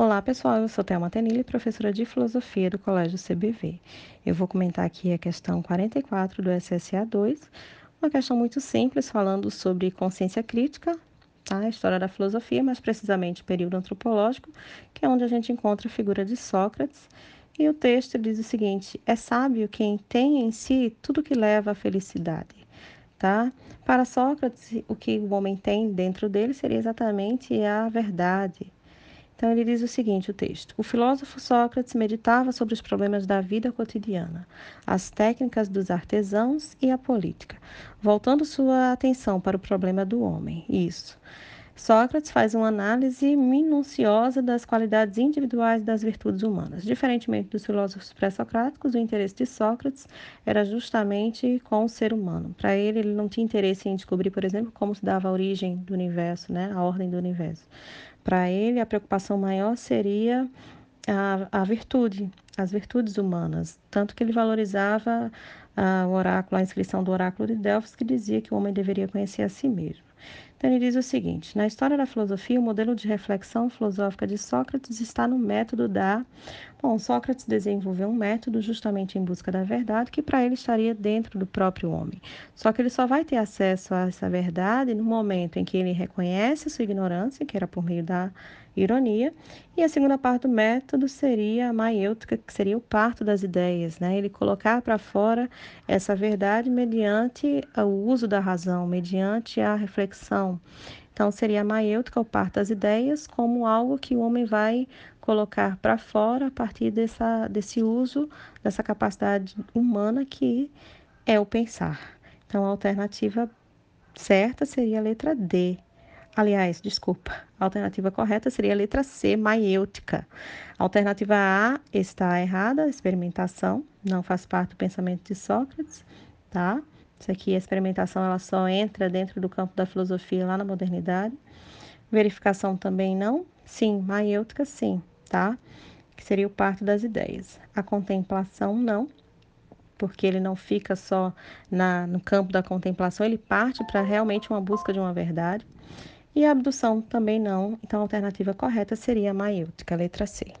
Olá, pessoal. Eu sou Thelma Tenille, professora de Filosofia do Colégio CBV. Eu vou comentar aqui a questão 44 do SSA 2, uma questão muito simples, falando sobre consciência crítica, tá? a história da filosofia, mais precisamente período antropológico, que é onde a gente encontra a figura de Sócrates. E o texto diz o seguinte: é sábio quem tem em si tudo que leva à felicidade. Tá? Para Sócrates, o que o homem tem dentro dele seria exatamente a verdade, então ele diz o seguinte, o texto: O filósofo Sócrates meditava sobre os problemas da vida cotidiana, as técnicas dos artesãos e a política, voltando sua atenção para o problema do homem. Isso. Sócrates faz uma análise minuciosa das qualidades individuais das virtudes humanas. Diferentemente dos filósofos pré-socráticos, o interesse de Sócrates era justamente com o ser humano. Para ele, ele não tinha interesse em descobrir, por exemplo, como se dava a origem do universo, né? a ordem do universo. Para ele, a preocupação maior seria a, a virtude, as virtudes humanas. Tanto que ele valorizava a, o oráculo, a inscrição do oráculo de Delfos, que dizia que o homem deveria conhecer a si mesmo. Então, ele diz o seguinte: na história da filosofia, o modelo de reflexão filosófica de Sócrates está no método da. Bom, Sócrates desenvolveu um método justamente em busca da verdade, que para ele estaria dentro do próprio homem. Só que ele só vai ter acesso a essa verdade no momento em que ele reconhece sua ignorância, que era por meio da ironia, e a segunda parte do método seria a maiêutica, que seria o parto das ideias, né? Ele colocar para fora essa verdade mediante o uso da razão, mediante a reflexão. Então, seria a maiêutica, o parto das ideias, como algo que o homem vai colocar para fora a partir dessa, desse uso, dessa capacidade humana que é o pensar. Então, a alternativa certa seria a letra D, Aliás, desculpa, a alternativa correta seria a letra C, maiêutica. A alternativa A está errada, experimentação, não faz parte do pensamento de Sócrates, tá? Isso aqui, a experimentação, ela só entra dentro do campo da filosofia lá na modernidade. Verificação também não. Sim, maiêutica sim, tá? Que seria o parto das ideias. A contemplação não, porque ele não fica só na, no campo da contemplação, ele parte para realmente uma busca de uma verdade. E a abdução também não, então a alternativa correta seria a maiêutica, letra C.